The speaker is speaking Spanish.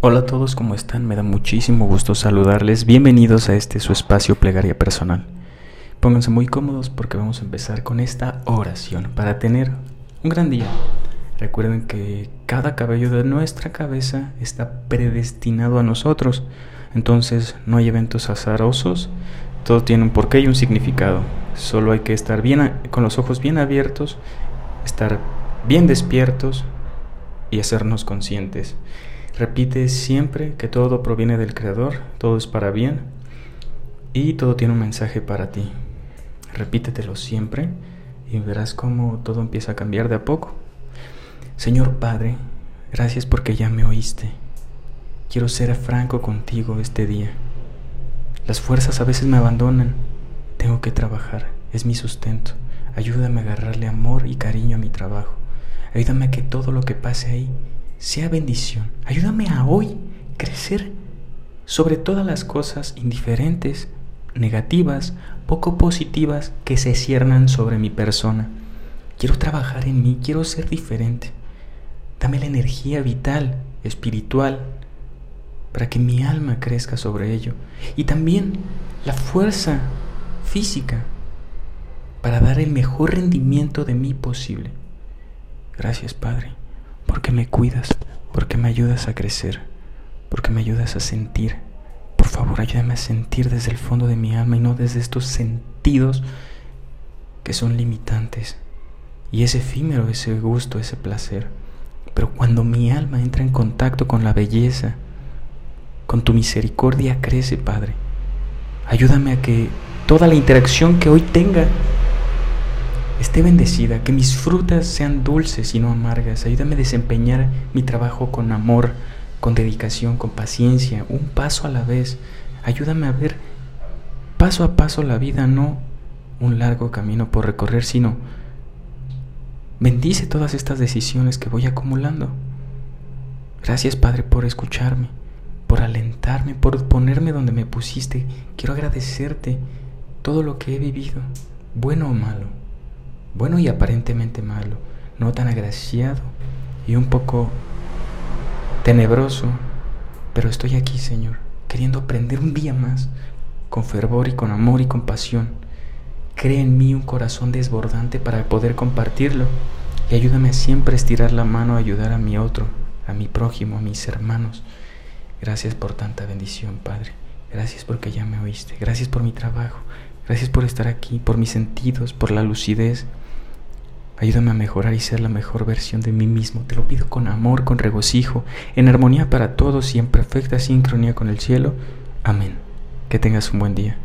Hola a todos, ¿cómo están? Me da muchísimo gusto saludarles. Bienvenidos a este su espacio plegaria personal. Pónganse muy cómodos porque vamos a empezar con esta oración para tener un gran día. Recuerden que cada cabello de nuestra cabeza está predestinado a nosotros. Entonces no hay eventos azarosos. Todo tiene un porqué y un significado. Solo hay que estar bien con los ojos bien abiertos, estar bien despiertos y hacernos conscientes. Repite siempre que todo proviene del Creador, todo es para bien y todo tiene un mensaje para ti. Repítetelo siempre y verás cómo todo empieza a cambiar de a poco. Señor Padre, gracias porque ya me oíste. Quiero ser franco contigo este día. Las fuerzas a veces me abandonan. Tengo que trabajar, es mi sustento. Ayúdame a agarrarle amor y cariño a mi trabajo. Ayúdame a que todo lo que pase ahí sea bendición. Ayúdame a hoy crecer sobre todas las cosas indiferentes, negativas, poco positivas que se ciernan sobre mi persona. Quiero trabajar en mí, quiero ser diferente. Dame la energía vital, espiritual, para que mi alma crezca sobre ello. Y también la fuerza física para dar el mejor rendimiento de mí posible. Gracias, Padre, porque me cuidas, porque me ayudas a crecer, porque me ayudas a sentir. Por favor, ayúdame a sentir desde el fondo de mi alma y no desde estos sentidos que son limitantes. Y es efímero ese gusto, ese placer. Pero cuando mi alma entra en contacto con la belleza, con tu misericordia crece, Padre. Ayúdame a que toda la interacción que hoy tenga esté bendecida, que mis frutas sean dulces y no amargas. Ayúdame a desempeñar mi trabajo con amor, con dedicación, con paciencia, un paso a la vez. Ayúdame a ver paso a paso la vida, no un largo camino por recorrer, sino bendice todas estas decisiones que voy acumulando. Gracias Padre por escucharme, por alentarme, por ponerme donde me pusiste. Quiero agradecerte todo lo que he vivido, bueno o malo bueno y aparentemente malo, no tan agraciado y un poco tenebroso, pero estoy aquí, Señor, queriendo aprender un día más, con fervor y con amor y compasión. Cree en mí un corazón desbordante para poder compartirlo y ayúdame a siempre estirar la mano a ayudar a mi otro, a mi prójimo, a mis hermanos. Gracias por tanta bendición, Padre. Gracias porque ya me oíste. Gracias por mi trabajo. Gracias por estar aquí, por mis sentidos, por la lucidez. Ayúdame a mejorar y ser la mejor versión de mí mismo. Te lo pido con amor, con regocijo, en armonía para todos y en perfecta sincronía con el cielo. Amén. Que tengas un buen día.